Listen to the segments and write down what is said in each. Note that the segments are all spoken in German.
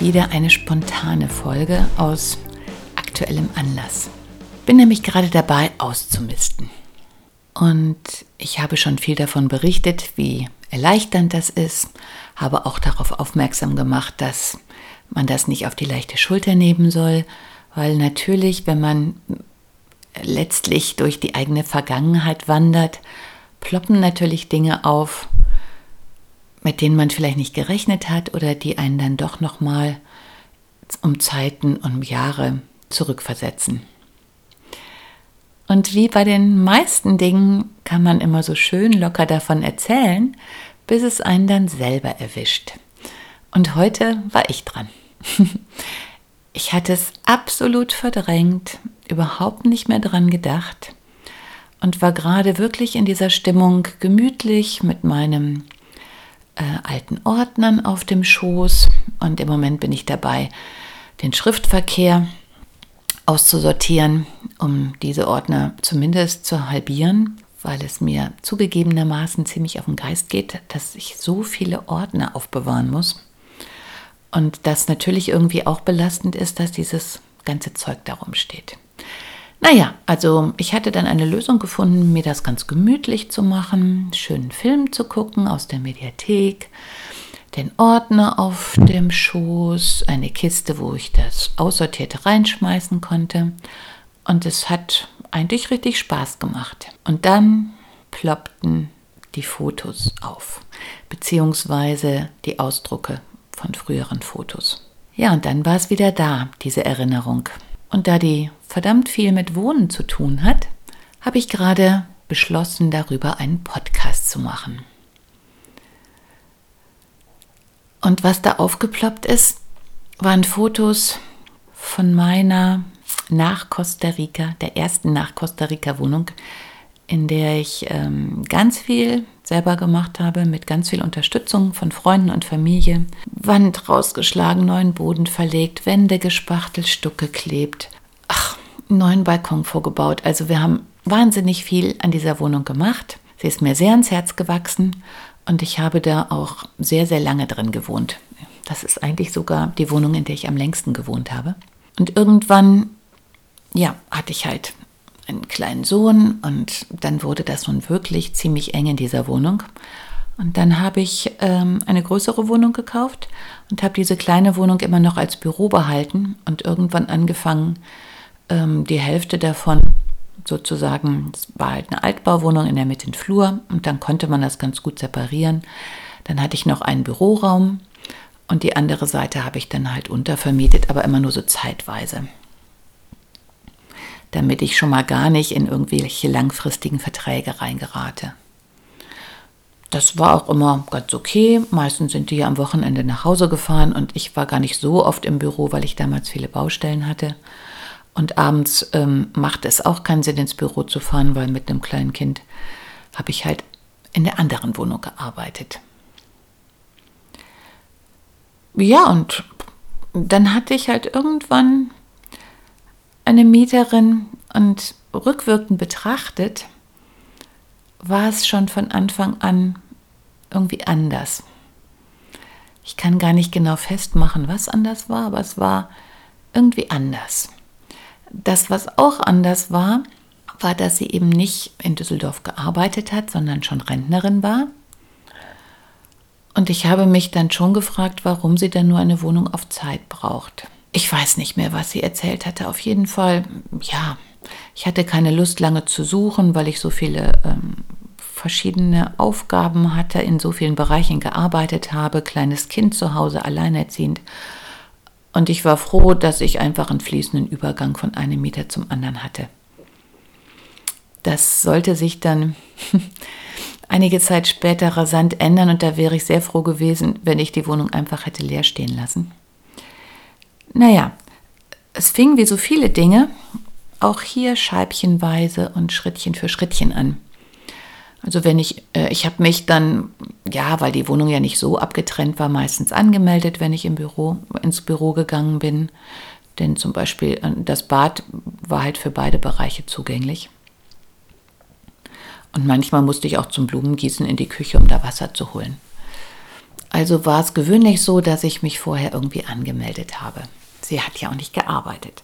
wieder eine spontane Folge aus aktuellem Anlass. Bin nämlich gerade dabei auszumisten. Und ich habe schon viel davon berichtet, wie erleichternd das ist, habe auch darauf aufmerksam gemacht, dass man das nicht auf die leichte Schulter nehmen soll, weil natürlich, wenn man letztlich durch die eigene Vergangenheit wandert, ploppen natürlich Dinge auf, mit denen man vielleicht nicht gerechnet hat oder die einen dann doch noch mal um Zeiten und um Jahre zurückversetzen. Und wie bei den meisten Dingen kann man immer so schön locker davon erzählen, bis es einen dann selber erwischt. Und heute war ich dran. Ich hatte es absolut verdrängt, überhaupt nicht mehr dran gedacht und war gerade wirklich in dieser Stimmung gemütlich mit meinem äh, alten Ordnern auf dem Schoß und im Moment bin ich dabei, den Schriftverkehr auszusortieren, um diese Ordner zumindest zu halbieren, weil es mir zugegebenermaßen ziemlich auf den Geist geht, dass ich so viele Ordner aufbewahren muss. Und das natürlich irgendwie auch belastend ist, dass dieses ganze Zeug darum steht. Naja, also ich hatte dann eine Lösung gefunden, mir das ganz gemütlich zu machen, schönen Film zu gucken aus der Mediathek, den Ordner auf dem Schoß, eine Kiste, wo ich das Aussortierte reinschmeißen konnte. Und es hat eigentlich richtig Spaß gemacht. Und dann ploppten die Fotos auf, beziehungsweise die Ausdrucke von früheren Fotos. Ja, und dann war es wieder da, diese Erinnerung. Und da die verdammt viel mit Wohnen zu tun hat, habe ich gerade beschlossen, darüber einen Podcast zu machen. Und was da aufgeploppt ist, waren Fotos von meiner nach Costa Rica, der ersten nach Costa Rica Wohnung, in der ich ähm, ganz viel selber gemacht habe, mit ganz viel Unterstützung von Freunden und Familie. Wand rausgeschlagen, neuen Boden verlegt, Wände gespachtelt, Stuck geklebt. Ach, neuen Balkon vorgebaut. Also wir haben wahnsinnig viel an dieser Wohnung gemacht. Sie ist mir sehr ans Herz gewachsen und ich habe da auch sehr, sehr lange drin gewohnt. Das ist eigentlich sogar die Wohnung, in der ich am längsten gewohnt habe. Und irgendwann, ja, hatte ich halt einen kleinen Sohn und dann wurde das nun wirklich ziemlich eng in dieser Wohnung. Und dann habe ich ähm, eine größere Wohnung gekauft und habe diese kleine Wohnung immer noch als Büro behalten und irgendwann angefangen, ähm, die Hälfte davon sozusagen, es war halt eine Altbauwohnung in der Mitte Flur und dann konnte man das ganz gut separieren. Dann hatte ich noch einen Büroraum und die andere Seite habe ich dann halt untervermietet, aber immer nur so zeitweise damit ich schon mal gar nicht in irgendwelche langfristigen Verträge reingerate. Das war auch immer ganz okay. Meistens sind die am Wochenende nach Hause gefahren und ich war gar nicht so oft im Büro, weil ich damals viele Baustellen hatte. Und abends ähm, macht es auch keinen Sinn, ins Büro zu fahren, weil mit einem kleinen Kind habe ich halt in der anderen Wohnung gearbeitet. Ja, und dann hatte ich halt irgendwann eine Mieterin und rückwirkend betrachtet war es schon von Anfang an irgendwie anders. Ich kann gar nicht genau festmachen, was anders war, aber es war irgendwie anders. Das, was auch anders war, war, dass sie eben nicht in Düsseldorf gearbeitet hat, sondern schon Rentnerin war. Und ich habe mich dann schon gefragt, warum sie dann nur eine Wohnung auf Zeit braucht. Ich weiß nicht mehr, was sie erzählt hatte. Auf jeden Fall, ja, ich hatte keine Lust lange zu suchen, weil ich so viele ähm, verschiedene Aufgaben hatte, in so vielen Bereichen gearbeitet habe, kleines Kind zu Hause, alleinerziehend. Und ich war froh, dass ich einfach einen fließenden Übergang von einem Mieter zum anderen hatte. Das sollte sich dann einige Zeit später rasant ändern und da wäre ich sehr froh gewesen, wenn ich die Wohnung einfach hätte leer stehen lassen. Naja, es fing wie so viele Dinge auch hier scheibchenweise und Schrittchen für Schrittchen an. Also wenn ich, äh, ich habe mich dann, ja, weil die Wohnung ja nicht so abgetrennt war, meistens angemeldet, wenn ich im Büro, ins Büro gegangen bin. Denn zum Beispiel äh, das Bad war halt für beide Bereiche zugänglich. Und manchmal musste ich auch zum Blumengießen in die Küche, um da Wasser zu holen. Also war es gewöhnlich so, dass ich mich vorher irgendwie angemeldet habe. Sie hat ja auch nicht gearbeitet.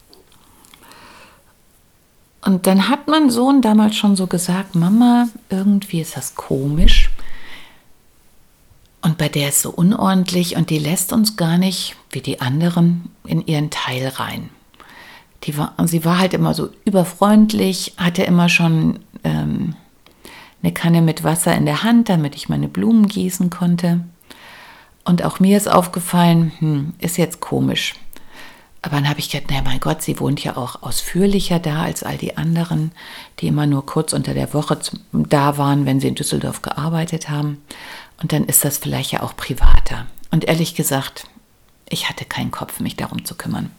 Und dann hat mein Sohn damals schon so gesagt, Mama, irgendwie ist das komisch. Und bei der ist so unordentlich und die lässt uns gar nicht, wie die anderen, in ihren Teil rein. Die war, sie war halt immer so überfreundlich, hatte immer schon ähm, eine Kanne mit Wasser in der Hand, damit ich meine Blumen gießen konnte. Und auch mir ist aufgefallen, hm, ist jetzt komisch. Aber dann habe ich gedacht, naja, mein Gott, sie wohnt ja auch ausführlicher da als all die anderen, die immer nur kurz unter der Woche da waren, wenn sie in Düsseldorf gearbeitet haben. Und dann ist das vielleicht ja auch privater. Und ehrlich gesagt, ich hatte keinen Kopf, mich darum zu kümmern.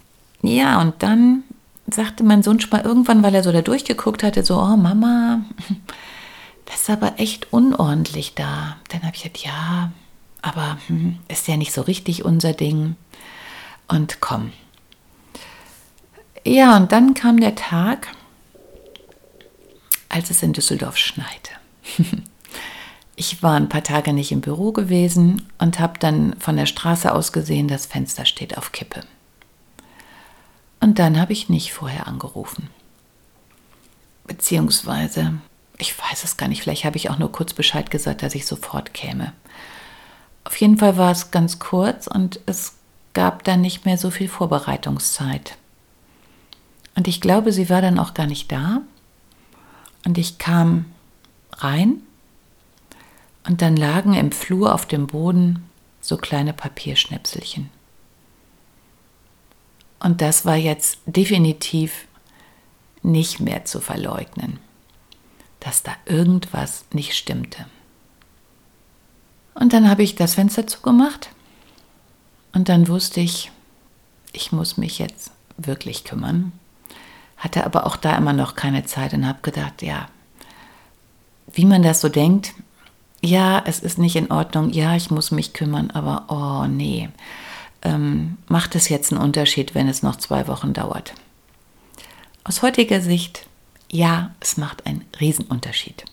Ja, und dann sagte mein Sohn schon mal irgendwann, weil er so da durchgeguckt hatte, so, oh Mama, das ist aber echt unordentlich da. Dann habe ich gesagt, ja, aber hm, ist ja nicht so richtig unser Ding. Und komm, ja, und dann kam der Tag, als es in Düsseldorf schneite. Ich war ein paar Tage nicht im Büro gewesen und habe dann von der Straße aus gesehen, das Fenster steht auf Kippe. Und dann habe ich nicht vorher angerufen. Beziehungsweise, ich weiß es gar nicht, vielleicht habe ich auch nur kurz Bescheid gesagt, dass ich sofort käme. Auf jeden Fall war es ganz kurz und es gab dann nicht mehr so viel Vorbereitungszeit. Und ich glaube, sie war dann auch gar nicht da. Und ich kam rein und dann lagen im Flur auf dem Boden so kleine Papierschnipselchen. Und das war jetzt definitiv nicht mehr zu verleugnen, dass da irgendwas nicht stimmte. Und dann habe ich das Fenster zugemacht und dann wusste ich, ich muss mich jetzt wirklich kümmern hatte aber auch da immer noch keine Zeit und habe gedacht, ja, wie man das so denkt, ja, es ist nicht in Ordnung, ja, ich muss mich kümmern, aber oh nee, ähm, macht es jetzt einen Unterschied, wenn es noch zwei Wochen dauert? Aus heutiger Sicht, ja, es macht einen Riesenunterschied,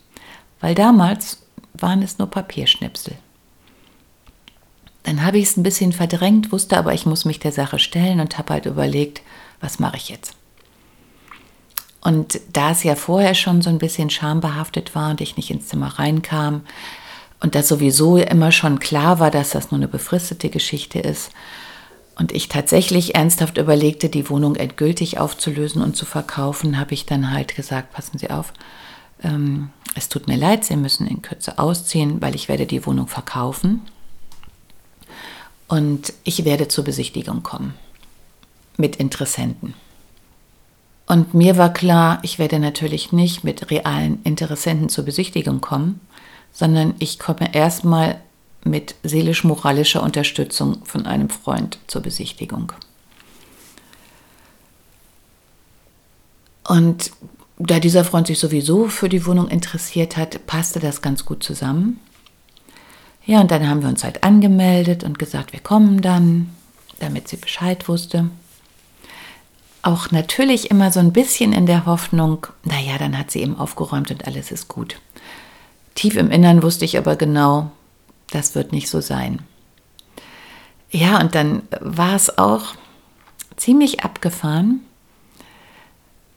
weil damals waren es nur Papierschnipsel. Dann habe ich es ein bisschen verdrängt, wusste aber, ich muss mich der Sache stellen und habe halt überlegt, was mache ich jetzt? Und da es ja vorher schon so ein bisschen schambehaftet war und ich nicht ins Zimmer reinkam und das sowieso immer schon klar war, dass das nur eine befristete Geschichte ist und ich tatsächlich ernsthaft überlegte, die Wohnung endgültig aufzulösen und zu verkaufen, habe ich dann halt gesagt, passen Sie auf, ähm, es tut mir leid, Sie müssen in Kürze ausziehen, weil ich werde die Wohnung verkaufen und ich werde zur Besichtigung kommen mit Interessenten. Und mir war klar, ich werde natürlich nicht mit realen Interessenten zur Besichtigung kommen, sondern ich komme erstmal mit seelisch-moralischer Unterstützung von einem Freund zur Besichtigung. Und da dieser Freund sich sowieso für die Wohnung interessiert hat, passte das ganz gut zusammen. Ja, und dann haben wir uns halt angemeldet und gesagt, wir kommen dann, damit sie Bescheid wusste auch natürlich immer so ein bisschen in der Hoffnung, naja, dann hat sie eben aufgeräumt und alles ist gut. Tief im Innern wusste ich aber genau, das wird nicht so sein. Ja, und dann war es auch ziemlich abgefahren,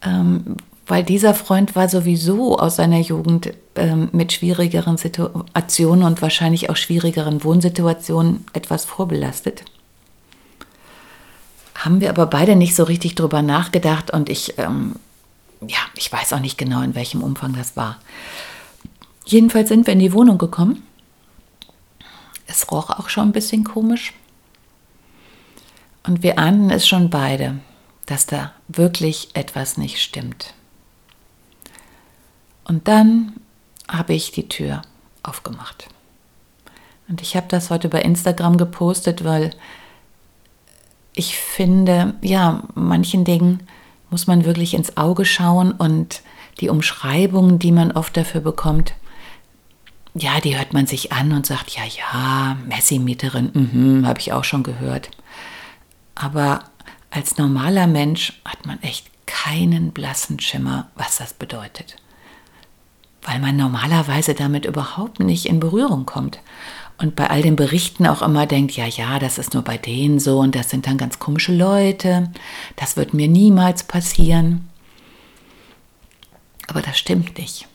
ähm, weil dieser Freund war sowieso aus seiner Jugend ähm, mit schwierigeren Situationen und wahrscheinlich auch schwierigeren Wohnsituationen etwas vorbelastet haben wir aber beide nicht so richtig drüber nachgedacht und ich, ähm, ja, ich weiß auch nicht genau, in welchem Umfang das war. Jedenfalls sind wir in die Wohnung gekommen. Es roch auch schon ein bisschen komisch. Und wir ahnten es schon beide, dass da wirklich etwas nicht stimmt. Und dann habe ich die Tür aufgemacht. Und ich habe das heute bei Instagram gepostet, weil ich finde, ja, manchen Dingen muss man wirklich ins Auge schauen und die Umschreibungen, die man oft dafür bekommt, ja, die hört man sich an und sagt, ja, ja, Messi-Mieterin, mhm, habe ich auch schon gehört. Aber als normaler Mensch hat man echt keinen blassen Schimmer, was das bedeutet. Weil man normalerweise damit überhaupt nicht in Berührung kommt. Und bei all den Berichten auch immer denkt, ja, ja, das ist nur bei denen so und das sind dann ganz komische Leute, das wird mir niemals passieren. Aber das stimmt nicht.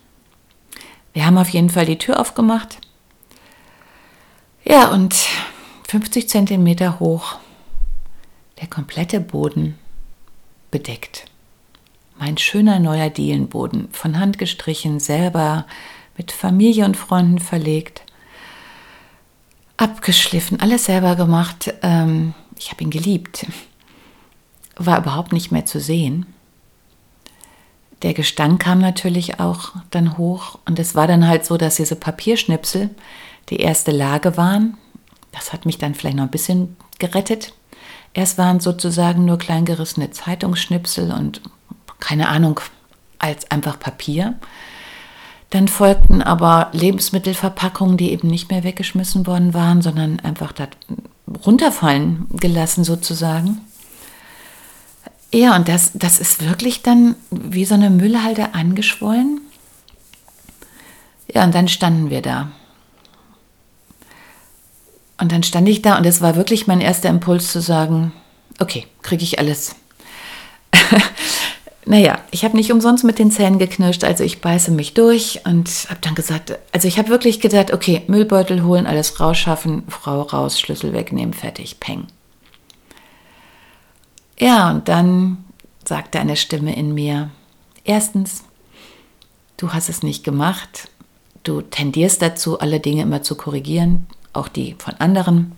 Wir haben auf jeden Fall die Tür aufgemacht. Ja, und 50 Zentimeter hoch, der komplette Boden bedeckt. Mein schöner neuer Dielenboden, von Hand gestrichen, selber mit Familie und Freunden verlegt abgeschliffen, alles selber gemacht. Ähm, ich habe ihn geliebt. War überhaupt nicht mehr zu sehen. Der Gestank kam natürlich auch dann hoch und es war dann halt so, dass diese Papierschnipsel die erste Lage waren. Das hat mich dann vielleicht noch ein bisschen gerettet. Erst waren sozusagen nur kleingerissene Zeitungsschnipsel und keine Ahnung, als einfach Papier. Dann folgten aber Lebensmittelverpackungen, die eben nicht mehr weggeschmissen worden waren, sondern einfach da runterfallen gelassen sozusagen. Ja, und das, das ist wirklich dann wie so eine Müllhalde angeschwollen. Ja, und dann standen wir da. Und dann stand ich da und es war wirklich mein erster Impuls zu sagen, okay, kriege ich alles. Naja, ich habe nicht umsonst mit den Zähnen geknirscht, also ich beiße mich durch und habe dann gesagt, also ich habe wirklich gedacht, okay, Müllbeutel holen, alles rausschaffen, Frau raus, Schlüssel wegnehmen, fertig, peng. Ja, und dann sagte eine Stimme in mir, erstens, du hast es nicht gemacht, du tendierst dazu, alle Dinge immer zu korrigieren, auch die von anderen,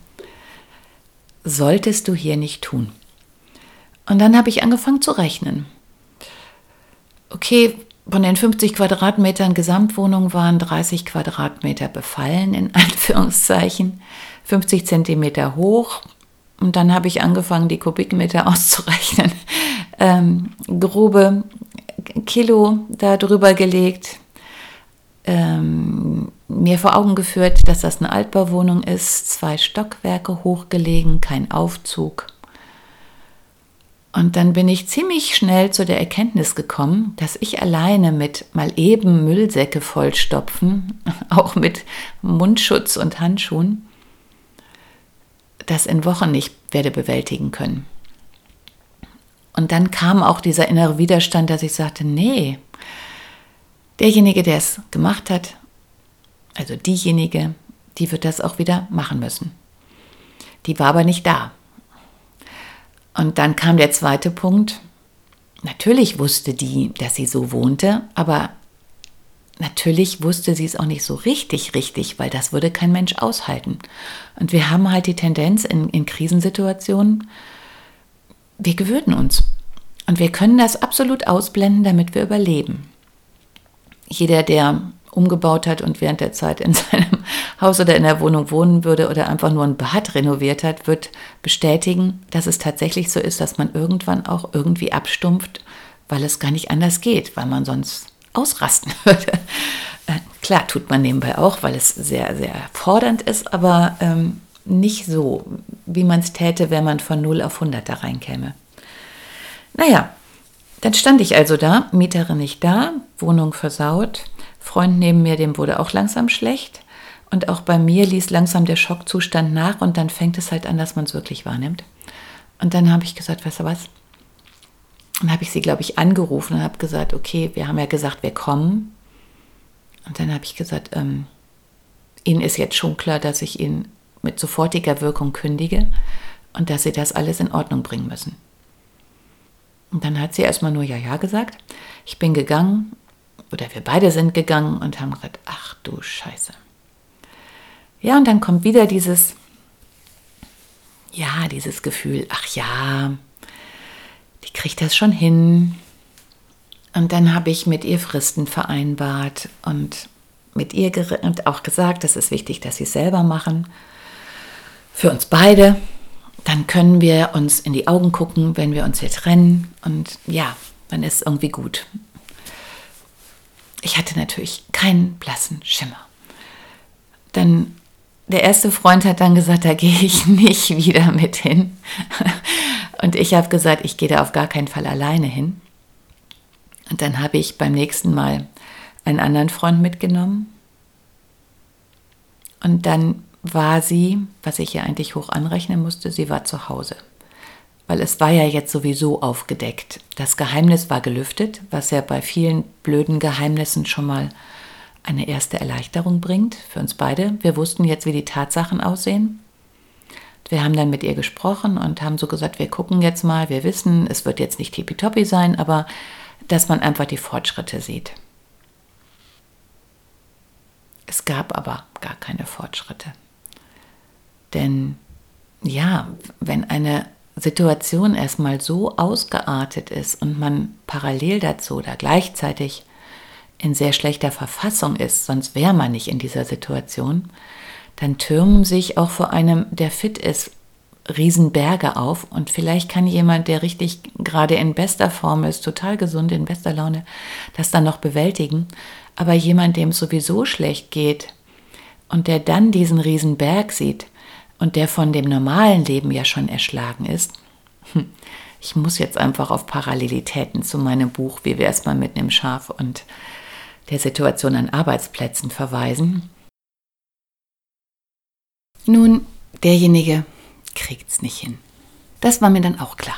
solltest du hier nicht tun. Und dann habe ich angefangen zu rechnen okay, von den 50 Quadratmetern Gesamtwohnung waren 30 Quadratmeter befallen, in Anführungszeichen, 50 Zentimeter hoch. Und dann habe ich angefangen, die Kubikmeter auszurechnen. Ähm, grobe Kilo da drüber gelegt, ähm, mir vor Augen geführt, dass das eine Altbauwohnung ist, zwei Stockwerke hochgelegen, kein Aufzug. Und dann bin ich ziemlich schnell zu der Erkenntnis gekommen, dass ich alleine mit mal eben Müllsäcke vollstopfen, auch mit Mundschutz und Handschuhen, das in Wochen nicht werde bewältigen können. Und dann kam auch dieser innere Widerstand, dass ich sagte, nee, derjenige, der es gemacht hat, also diejenige, die wird das auch wieder machen müssen. Die war aber nicht da. Und dann kam der zweite Punkt. Natürlich wusste die, dass sie so wohnte, aber natürlich wusste sie es auch nicht so richtig, richtig, weil das würde kein Mensch aushalten. Und wir haben halt die Tendenz in, in Krisensituationen, wir gewöhnen uns. Und wir können das absolut ausblenden, damit wir überleben. Jeder, der umgebaut hat und während der Zeit in seinem Haus oder in der Wohnung wohnen würde oder einfach nur ein Bad renoviert hat, wird bestätigen, dass es tatsächlich so ist, dass man irgendwann auch irgendwie abstumpft, weil es gar nicht anders geht, weil man sonst ausrasten würde. Äh, klar, tut man nebenbei auch, weil es sehr, sehr fordernd ist, aber ähm, nicht so, wie man es täte, wenn man von 0 auf 100 da reinkäme. Naja, dann stand ich also da, Mieterin nicht da, Wohnung versaut, Freund neben mir, dem wurde auch langsam schlecht. Und auch bei mir ließ langsam der Schockzustand nach und dann fängt es halt an, dass man es wirklich wahrnimmt. Und dann habe ich gesagt, weißt du was? Dann habe ich sie, glaube ich, angerufen und habe gesagt, okay, wir haben ja gesagt, wir kommen. Und dann habe ich gesagt, ähm, Ihnen ist jetzt schon klar, dass ich ihn mit sofortiger Wirkung kündige. und dass sie das alles in Ordnung bringen müssen. Und dann hat sie erstmal nur Ja, Ja gesagt. Ich bin gegangen, oder wir beide sind gegangen und haben gesagt, ach du Scheiße. Ja, und dann kommt wieder dieses, ja, dieses Gefühl, ach ja, die kriegt das schon hin. Und dann habe ich mit ihr Fristen vereinbart und mit ihr und auch gesagt, es ist wichtig, dass sie es selber machen. Für uns beide. Dann können wir uns in die Augen gucken, wenn wir uns hier trennen. Und ja, dann ist es irgendwie gut. Ich hatte natürlich keinen blassen Schimmer. Dann der erste Freund hat dann gesagt, da gehe ich nicht wieder mit hin. Und ich habe gesagt, ich gehe da auf gar keinen Fall alleine hin. Und dann habe ich beim nächsten Mal einen anderen Freund mitgenommen. Und dann war sie, was ich ihr eigentlich hoch anrechnen musste, sie war zu Hause. Weil es war ja jetzt sowieso aufgedeckt. Das Geheimnis war gelüftet, was ja bei vielen blöden Geheimnissen schon mal eine erste Erleichterung bringt für uns beide. Wir wussten jetzt, wie die Tatsachen aussehen. Wir haben dann mit ihr gesprochen und haben so gesagt, wir gucken jetzt mal, wir wissen, es wird jetzt nicht tippitoppi sein, aber dass man einfach die Fortschritte sieht. Es gab aber gar keine Fortschritte. Denn ja, wenn eine Situation erstmal so ausgeartet ist und man parallel dazu oder gleichzeitig in sehr schlechter Verfassung ist, sonst wäre man nicht in dieser Situation, dann türmen sich auch vor einem, der fit ist, Riesenberge auf und vielleicht kann jemand, der richtig gerade in bester Form ist, total gesund, in bester Laune, das dann noch bewältigen. Aber jemand, dem es sowieso schlecht geht und der dann diesen Riesenberg sieht und der von dem normalen Leben ja schon erschlagen ist, hm, ich muss jetzt einfach auf Parallelitäten zu meinem Buch Wie wäre es mal mit einem Schaf und der Situation an Arbeitsplätzen verweisen. Nun, derjenige kriegt es nicht hin. Das war mir dann auch klar.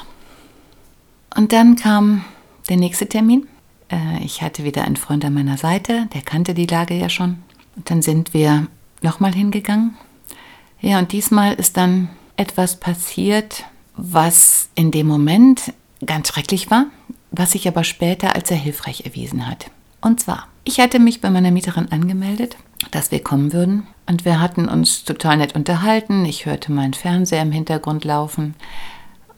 Und dann kam der nächste Termin. Äh, ich hatte wieder einen Freund an meiner Seite, der kannte die Lage ja schon. Und dann sind wir nochmal hingegangen. Ja, und diesmal ist dann etwas passiert, was in dem Moment ganz schrecklich war, was sich aber später als sehr hilfreich erwiesen hat. Und zwar, ich hatte mich bei meiner Mieterin angemeldet, dass wir kommen würden. Und wir hatten uns total nett unterhalten. Ich hörte meinen Fernseher im Hintergrund laufen.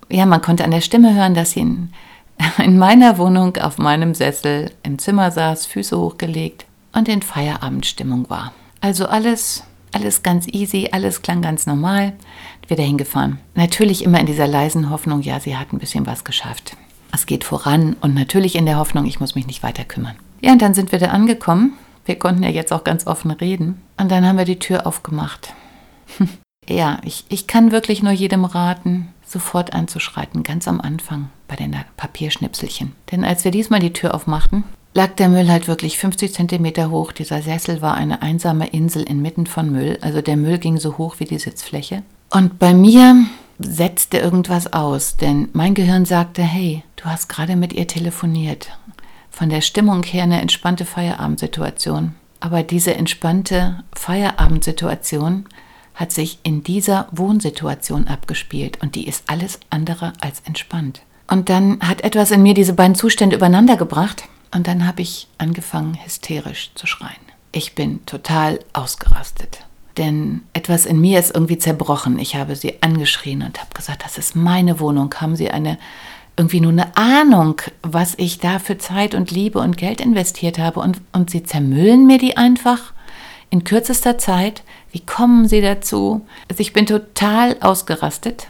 Ja, man konnte an der Stimme hören, dass sie in, in meiner Wohnung auf meinem Sessel im Zimmer saß, Füße hochgelegt und in Feierabendstimmung war. Also alles, alles ganz easy, alles klang ganz normal. Wieder hingefahren. Natürlich immer in dieser leisen Hoffnung, ja, sie hat ein bisschen was geschafft. Es geht voran und natürlich in der Hoffnung, ich muss mich nicht weiter kümmern. Ja, und dann sind wir da angekommen. Wir konnten ja jetzt auch ganz offen reden. Und dann haben wir die Tür aufgemacht. ja, ich, ich kann wirklich nur jedem raten, sofort anzuschreiten, ganz am Anfang bei den Papierschnipselchen. Denn als wir diesmal die Tür aufmachten, lag der Müll halt wirklich 50 Zentimeter hoch. Dieser Sessel war eine einsame Insel inmitten von Müll. Also der Müll ging so hoch wie die Sitzfläche. Und bei mir setzte irgendwas aus, denn mein Gehirn sagte, hey, du hast gerade mit ihr telefoniert von der Stimmung her eine entspannte Feierabendsituation. Aber diese entspannte Feierabendsituation hat sich in dieser Wohnsituation abgespielt und die ist alles andere als entspannt. Und dann hat etwas in mir diese beiden Zustände übereinander gebracht und dann habe ich angefangen hysterisch zu schreien. Ich bin total ausgerastet. Denn etwas in mir ist irgendwie zerbrochen. Ich habe sie angeschrien und habe gesagt, das ist meine Wohnung. Haben Sie eine irgendwie nur eine Ahnung, was ich da für Zeit und Liebe und Geld investiert habe und, und sie zermüllen mir die einfach in kürzester Zeit. Wie kommen sie dazu? Also ich bin total ausgerastet.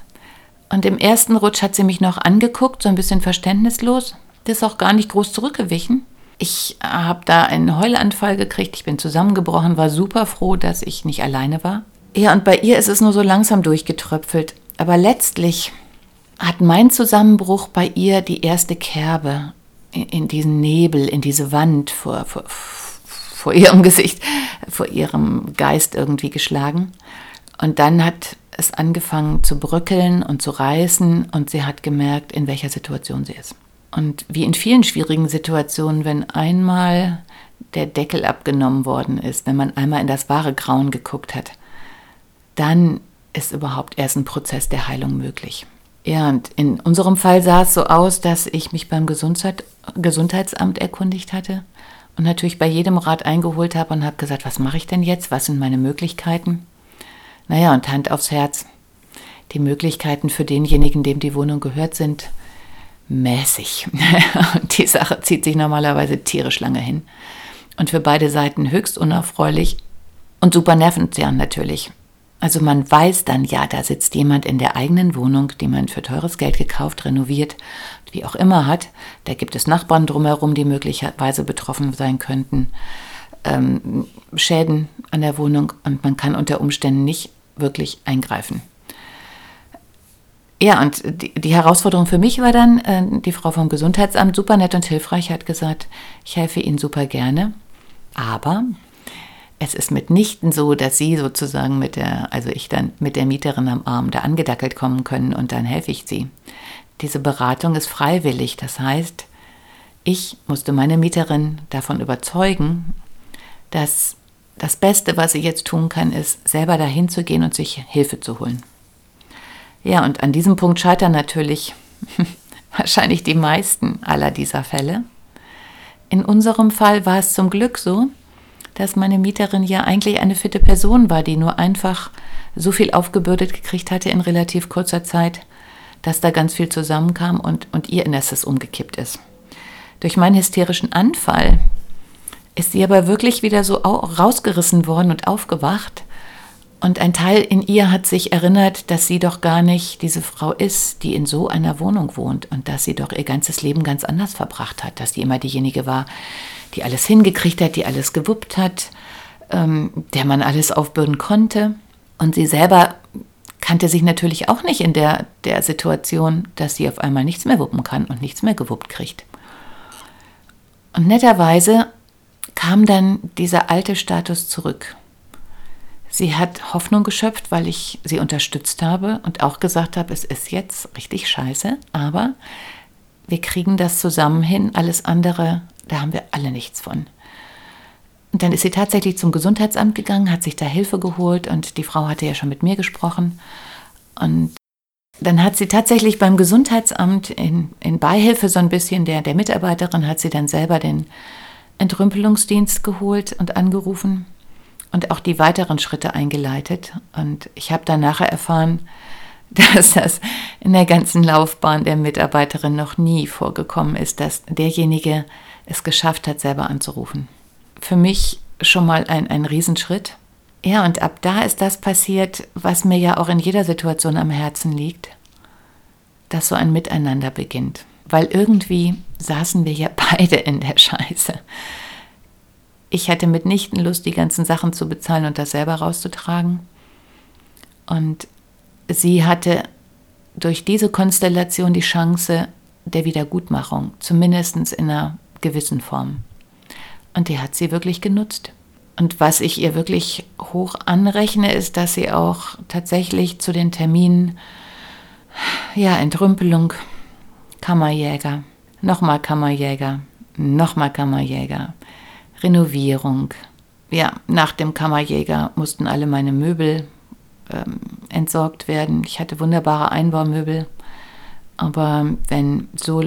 Und im ersten Rutsch hat sie mich noch angeguckt, so ein bisschen verständnislos. Das ist auch gar nicht groß zurückgewichen. Ich habe da einen Heulanfall gekriegt, ich bin zusammengebrochen, war super froh, dass ich nicht alleine war. Ja, und bei ihr ist es nur so langsam durchgetröpfelt. Aber letztlich hat mein Zusammenbruch bei ihr die erste Kerbe in, in diesen Nebel, in diese Wand vor, vor, vor ihrem Gesicht, vor ihrem Geist irgendwie geschlagen. Und dann hat es angefangen zu bröckeln und zu reißen und sie hat gemerkt, in welcher Situation sie ist. Und wie in vielen schwierigen Situationen, wenn einmal der Deckel abgenommen worden ist, wenn man einmal in das wahre Grauen geguckt hat, dann ist überhaupt erst ein Prozess der Heilung möglich. Ja, und in unserem Fall sah es so aus, dass ich mich beim Gesundheit, Gesundheitsamt erkundigt hatte und natürlich bei jedem Rat eingeholt habe und habe gesagt, was mache ich denn jetzt? Was sind meine Möglichkeiten? Naja, und Hand aufs Herz. Die Möglichkeiten für denjenigen, dem die Wohnung gehört, sind mäßig. die Sache zieht sich normalerweise tierisch lange hin. Und für beide Seiten höchst unerfreulich und super nervend ja natürlich. Also man weiß dann ja, da sitzt jemand in der eigenen Wohnung, die man für teures Geld gekauft, renoviert, wie auch immer hat. Da gibt es Nachbarn drumherum, die möglicherweise betroffen sein könnten. Ähm, Schäden an der Wohnung und man kann unter Umständen nicht wirklich eingreifen. Ja, und die, die, Herausforderung für mich war dann, äh, die Frau vom Gesundheitsamt, super nett und hilfreich, hat gesagt, ich helfe Ihnen super gerne, aber es ist mitnichten so, dass Sie sozusagen mit der, also ich dann mit der Mieterin am Arm da angedackelt kommen können und dann helfe ich Sie. Diese Beratung ist freiwillig, das heißt, ich musste meine Mieterin davon überzeugen, dass das Beste, was sie jetzt tun kann, ist, selber dahin zu gehen und sich Hilfe zu holen. Ja, und an diesem Punkt scheitern natürlich wahrscheinlich die meisten aller dieser Fälle. In unserem Fall war es zum Glück so, dass meine Mieterin ja eigentlich eine fitte Person war, die nur einfach so viel aufgebürdet gekriegt hatte in relativ kurzer Zeit, dass da ganz viel zusammenkam und, und ihr Innerstes umgekippt ist. Durch meinen hysterischen Anfall ist sie aber wirklich wieder so rausgerissen worden und aufgewacht. Und ein Teil in ihr hat sich erinnert, dass sie doch gar nicht diese Frau ist, die in so einer Wohnung wohnt und dass sie doch ihr ganzes Leben ganz anders verbracht hat, dass sie immer diejenige war, die alles hingekriegt hat, die alles gewuppt hat, ähm, der man alles aufbürden konnte. Und sie selber kannte sich natürlich auch nicht in der, der Situation, dass sie auf einmal nichts mehr wuppen kann und nichts mehr gewuppt kriegt. Und netterweise kam dann dieser alte Status zurück. Sie hat Hoffnung geschöpft, weil ich sie unterstützt habe und auch gesagt habe, es ist jetzt richtig scheiße, aber wir kriegen das zusammen hin, alles andere da haben wir alle nichts von. Und dann ist sie tatsächlich zum Gesundheitsamt gegangen, hat sich da Hilfe geholt und die Frau hatte ja schon mit mir gesprochen. Und dann hat sie tatsächlich beim Gesundheitsamt in, in Beihilfe so ein bisschen der, der Mitarbeiterin, hat sie dann selber den Entrümpelungsdienst geholt und angerufen und auch die weiteren Schritte eingeleitet. Und ich habe dann nachher erfahren, dass das in der ganzen Laufbahn der Mitarbeiterin noch nie vorgekommen ist, dass derjenige es geschafft hat, selber anzurufen. Für mich schon mal ein, ein Riesenschritt. Ja, und ab da ist das passiert, was mir ja auch in jeder Situation am Herzen liegt, dass so ein Miteinander beginnt. Weil irgendwie saßen wir ja beide in der Scheiße. Ich hatte mitnichten Lust, die ganzen Sachen zu bezahlen und das selber rauszutragen. Und sie hatte durch diese Konstellation die Chance der Wiedergutmachung, zumindest in einer gewissen Form. Und die hat sie wirklich genutzt. Und was ich ihr wirklich hoch anrechne, ist, dass sie auch tatsächlich zu den Terminen, ja, Entrümpelung, Kammerjäger, nochmal Kammerjäger, nochmal Kammerjäger, Renovierung. Ja, nach dem Kammerjäger mussten alle meine Möbel ähm, entsorgt werden. Ich hatte wunderbare Einbaumöbel. Aber wenn so,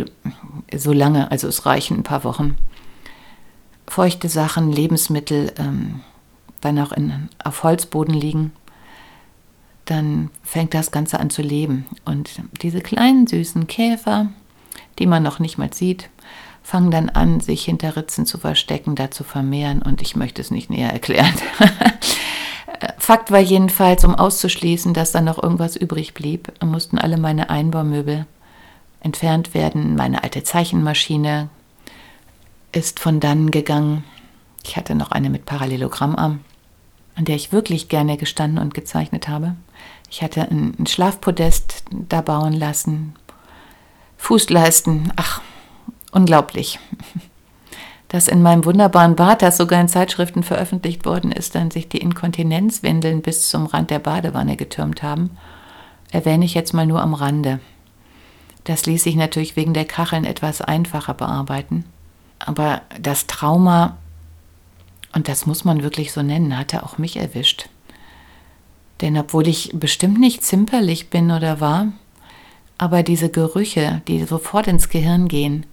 so lange, also es reichen ein paar Wochen, feuchte Sachen, Lebensmittel ähm, dann auch in, auf Holzboden liegen, dann fängt das Ganze an zu leben. Und diese kleinen süßen Käfer, die man noch nicht mal sieht, fangen dann an, sich hinter Ritzen zu verstecken, da zu vermehren. Und ich möchte es nicht näher erklären. Fakt war jedenfalls, um auszuschließen, dass da noch irgendwas übrig blieb, mussten alle meine Einbaumöbel entfernt werden. Meine alte Zeichenmaschine ist von dann gegangen. Ich hatte noch eine mit Parallelogrammarm, an der ich wirklich gerne gestanden und gezeichnet habe. Ich hatte ein, Schlafpodest da bauen lassen, Fußleisten, ach, unglaublich. Dass in meinem wunderbaren Bad, das sogar in Zeitschriften veröffentlicht worden ist, dann sich die Inkontinenzwindeln bis zum Rand der Badewanne getürmt haben, erwähne ich jetzt mal nur am Rande. Das ließ sich natürlich wegen der Kacheln etwas einfacher bearbeiten. Aber das Trauma, und das muss man wirklich so nennen, hatte auch mich erwischt. Denn obwohl ich bestimmt nicht zimperlich bin oder war, aber diese Gerüche, die sofort ins Gehirn gehen,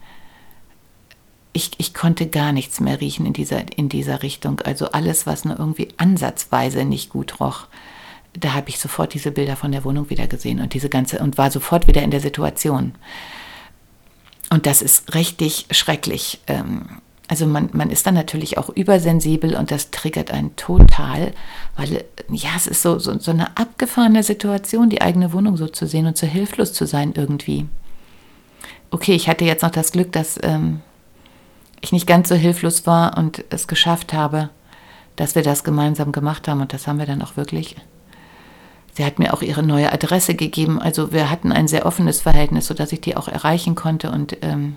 ich, ich konnte gar nichts mehr riechen in dieser, in dieser Richtung. Also alles, was nur irgendwie ansatzweise nicht gut roch. Da habe ich sofort diese Bilder von der Wohnung wieder gesehen und diese ganze und war sofort wieder in der Situation. Und das ist richtig schrecklich. Ähm, also man, man ist dann natürlich auch übersensibel und das triggert einen total, weil ja, es ist so, so, so eine abgefahrene Situation, die eigene Wohnung so zu sehen und so hilflos zu sein irgendwie. Okay, ich hatte jetzt noch das Glück, dass ähm, ich nicht ganz so hilflos war und es geschafft habe, dass wir das gemeinsam gemacht haben und das haben wir dann auch wirklich. Sie hat mir auch ihre neue Adresse gegeben. Also wir hatten ein sehr offenes Verhältnis, sodass ich die auch erreichen konnte. Und ähm,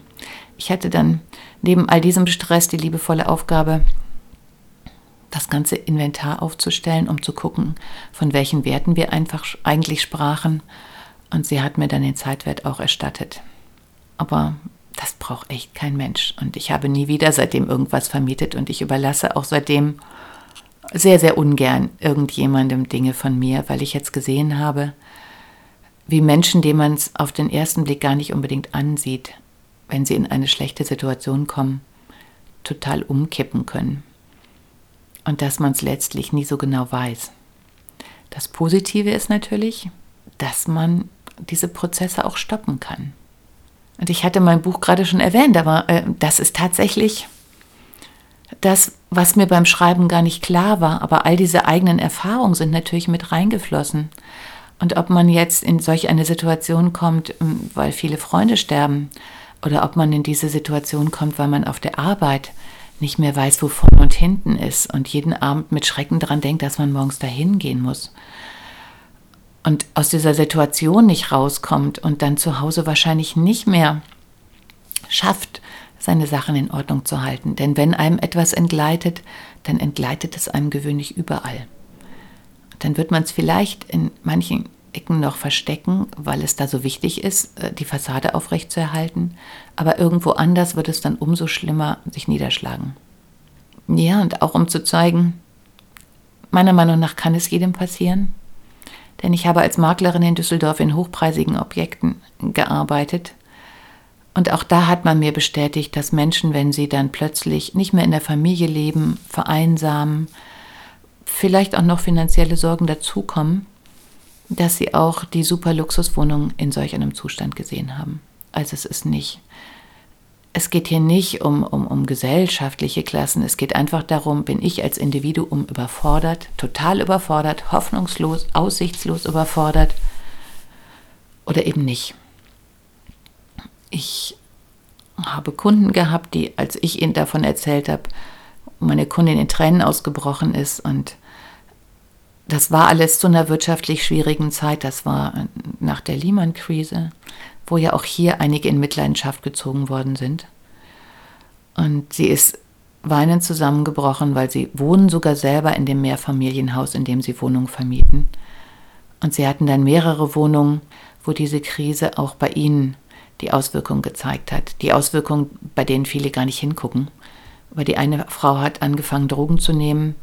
ich hatte dann neben all diesem Stress die liebevolle Aufgabe, das ganze Inventar aufzustellen, um zu gucken, von welchen Werten wir einfach eigentlich sprachen. Und sie hat mir dann den Zeitwert auch erstattet. Aber das braucht echt kein Mensch. Und ich habe nie wieder seitdem irgendwas vermietet und ich überlasse auch seitdem sehr, sehr ungern irgendjemandem Dinge von mir, weil ich jetzt gesehen habe, wie Menschen, denen man es auf den ersten Blick gar nicht unbedingt ansieht, wenn sie in eine schlechte Situation kommen, total umkippen können. Und dass man es letztlich nie so genau weiß. Das Positive ist natürlich, dass man diese Prozesse auch stoppen kann. Und ich hatte mein Buch gerade schon erwähnt, aber äh, das ist tatsächlich das, was mir beim Schreiben gar nicht klar war. Aber all diese eigenen Erfahrungen sind natürlich mit reingeflossen. Und ob man jetzt in solch eine Situation kommt, ähm, weil viele Freunde sterben, oder ob man in diese Situation kommt, weil man auf der Arbeit nicht mehr weiß, wo vorne und hinten ist und jeden Abend mit Schrecken daran denkt, dass man morgens dahin gehen muss und aus dieser Situation nicht rauskommt und dann zu Hause wahrscheinlich nicht mehr schafft, seine Sachen in Ordnung zu halten. Denn wenn einem etwas entgleitet, dann entgleitet es einem gewöhnlich überall. Dann wird man es vielleicht in manchen Ecken noch verstecken, weil es da so wichtig ist, äh, die Fassade aufrechtzuerhalten. Aber irgendwo anders wird es dann umso schlimmer sich niederschlagen. Ja, und auch um zu zeigen, meiner Meinung nach kann es jedem passieren denn ich habe als Maklerin in Düsseldorf in hochpreisigen Objekten gearbeitet. Und auch da hat man mir bestätigt, dass Menschen, wenn sie dann plötzlich nicht mehr in der Familie leben, vereinsamen, vielleicht auch noch finanzielle Sorgen dazukommen, dass sie auch die super Luxuswohnung in solch einem Zustand gesehen haben. Also es ist nicht es geht hier nicht um, um, um gesellschaftliche Klassen, es geht einfach darum, bin ich als Individuum überfordert, total überfordert, hoffnungslos, aussichtslos überfordert oder eben nicht. Ich habe Kunden gehabt, die, als ich ihnen davon erzählt habe, meine Kundin in Tränen ausgebrochen ist und das war alles zu einer wirtschaftlich schwierigen Zeit. Das war nach der Lehman-Krise wo ja auch hier einige in Mitleidenschaft gezogen worden sind. Und sie ist weinend zusammengebrochen, weil sie wohnen sogar selber in dem Mehrfamilienhaus, in dem sie Wohnungen vermieten. Und sie hatten dann mehrere Wohnungen, wo diese Krise auch bei ihnen die Auswirkungen gezeigt hat. Die Auswirkungen, bei denen viele gar nicht hingucken. Aber die eine Frau hat angefangen, Drogen zu nehmen,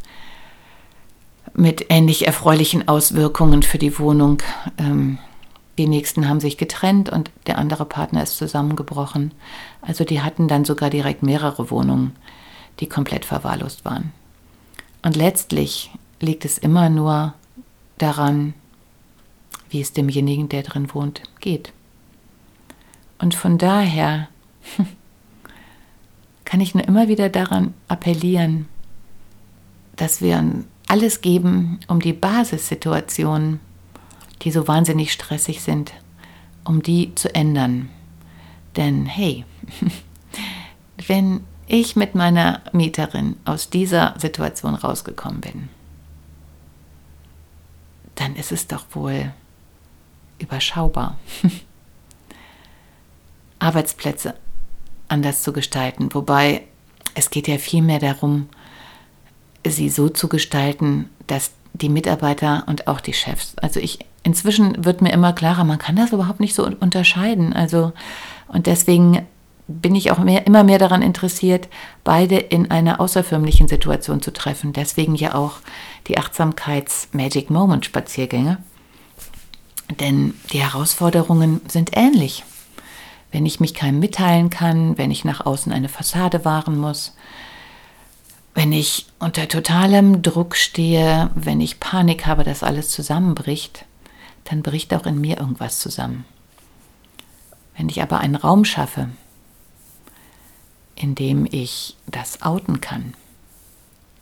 mit ähnlich erfreulichen Auswirkungen für die Wohnung. Ähm, die nächsten haben sich getrennt und der andere Partner ist zusammengebrochen. Also die hatten dann sogar direkt mehrere Wohnungen, die komplett verwahrlost waren. Und letztlich liegt es immer nur daran, wie es demjenigen, der drin wohnt, geht. Und von daher kann ich nur immer wieder daran appellieren, dass wir alles geben, um die Basissituation die so wahnsinnig stressig sind, um die zu ändern. Denn hey, wenn ich mit meiner Mieterin aus dieser Situation rausgekommen bin, dann ist es doch wohl überschaubar. Arbeitsplätze anders zu gestalten, wobei es geht ja vielmehr darum, sie so zu gestalten, dass die Mitarbeiter und auch die Chefs, also ich inzwischen wird mir immer klarer, man kann das überhaupt nicht so unterscheiden. Also, und deswegen bin ich auch mehr, immer mehr daran interessiert, beide in einer außerförmlichen Situation zu treffen. Deswegen ja auch die Achtsamkeits-Magic Moment-Spaziergänge. Denn die Herausforderungen sind ähnlich. Wenn ich mich keinem mitteilen kann, wenn ich nach außen eine Fassade wahren muss, wenn ich unter totalem Druck stehe, wenn ich Panik habe, dass alles zusammenbricht, dann bricht auch in mir irgendwas zusammen. Wenn ich aber einen Raum schaffe, in dem ich das outen kann,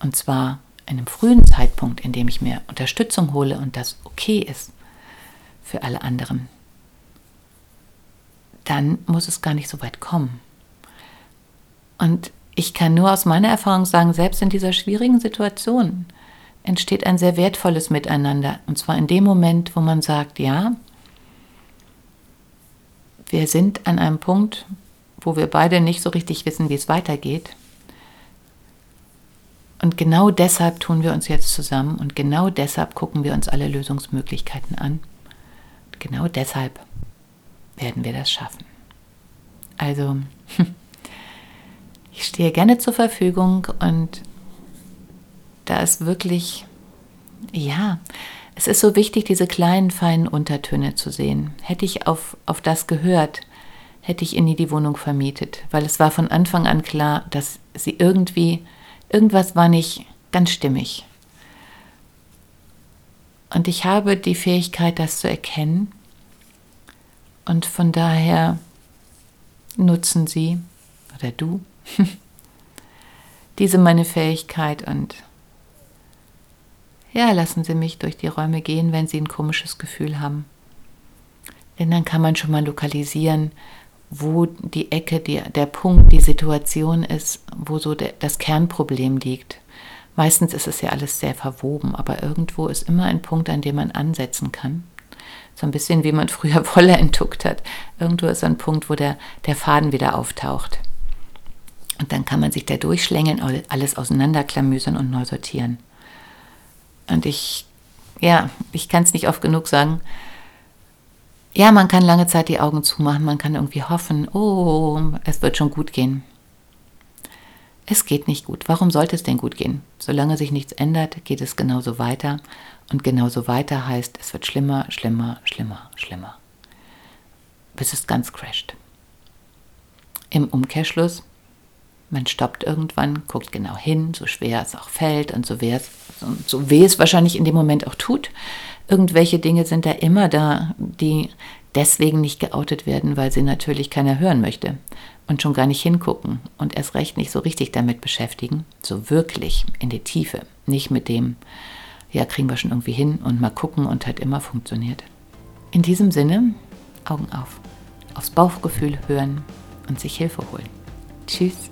und zwar in einem frühen Zeitpunkt, in dem ich mir Unterstützung hole und das okay ist für alle anderen, dann muss es gar nicht so weit kommen. Und ich kann nur aus meiner Erfahrung sagen, selbst in dieser schwierigen Situation entsteht ein sehr wertvolles Miteinander. Und zwar in dem Moment, wo man sagt, ja, wir sind an einem Punkt, wo wir beide nicht so richtig wissen, wie es weitergeht. Und genau deshalb tun wir uns jetzt zusammen und genau deshalb gucken wir uns alle Lösungsmöglichkeiten an. Und genau deshalb werden wir das schaffen. Also, ich stehe gerne zur Verfügung und da ist wirklich, ja, es ist so wichtig, diese kleinen, feinen Untertöne zu sehen. Hätte ich auf, auf das gehört, hätte ich ihr nie die Wohnung vermietet, weil es war von Anfang an klar, dass sie irgendwie, irgendwas war nicht ganz stimmig. Und ich habe die Fähigkeit, das zu erkennen. Und von daher nutzen Sie oder du diese meine Fähigkeit und ja, lassen Sie mich durch die Räume gehen, wenn Sie ein komisches Gefühl haben. Denn dann kann man schon mal lokalisieren, wo die Ecke, die, der Punkt, die Situation ist, wo so der, das Kernproblem liegt. Meistens ist es ja alles sehr verwoben, aber irgendwo ist immer ein Punkt, an dem man ansetzen kann. So ein bisschen wie man früher Wolle enttuckt hat. Irgendwo ist ein Punkt, wo der, der Faden wieder auftaucht. Und dann kann man sich da durchschlängeln, alles auseinanderklamüsern und neu sortieren. Und ich, ja, ich kann es nicht oft genug sagen, ja, man kann lange Zeit die Augen zumachen, man kann irgendwie hoffen, oh, es wird schon gut gehen. Es geht nicht gut. Warum sollte es denn gut gehen? Solange sich nichts ändert, geht es genauso weiter. Und genauso weiter heißt, es wird schlimmer, schlimmer, schlimmer, schlimmer. Bis es ganz crasht. Im Umkehrschluss, man stoppt irgendwann, guckt genau hin, so schwer es auch fällt und so, so weh es wahrscheinlich in dem Moment auch tut, irgendwelche Dinge sind da immer da, die deswegen nicht geoutet werden, weil sie natürlich keiner hören möchte und schon gar nicht hingucken und erst recht nicht so richtig damit beschäftigen, so wirklich in die Tiefe, nicht mit dem, ja, kriegen wir schon irgendwie hin und mal gucken und hat immer funktioniert. In diesem Sinne, Augen auf, aufs Bauchgefühl hören und sich Hilfe holen. Tschüss.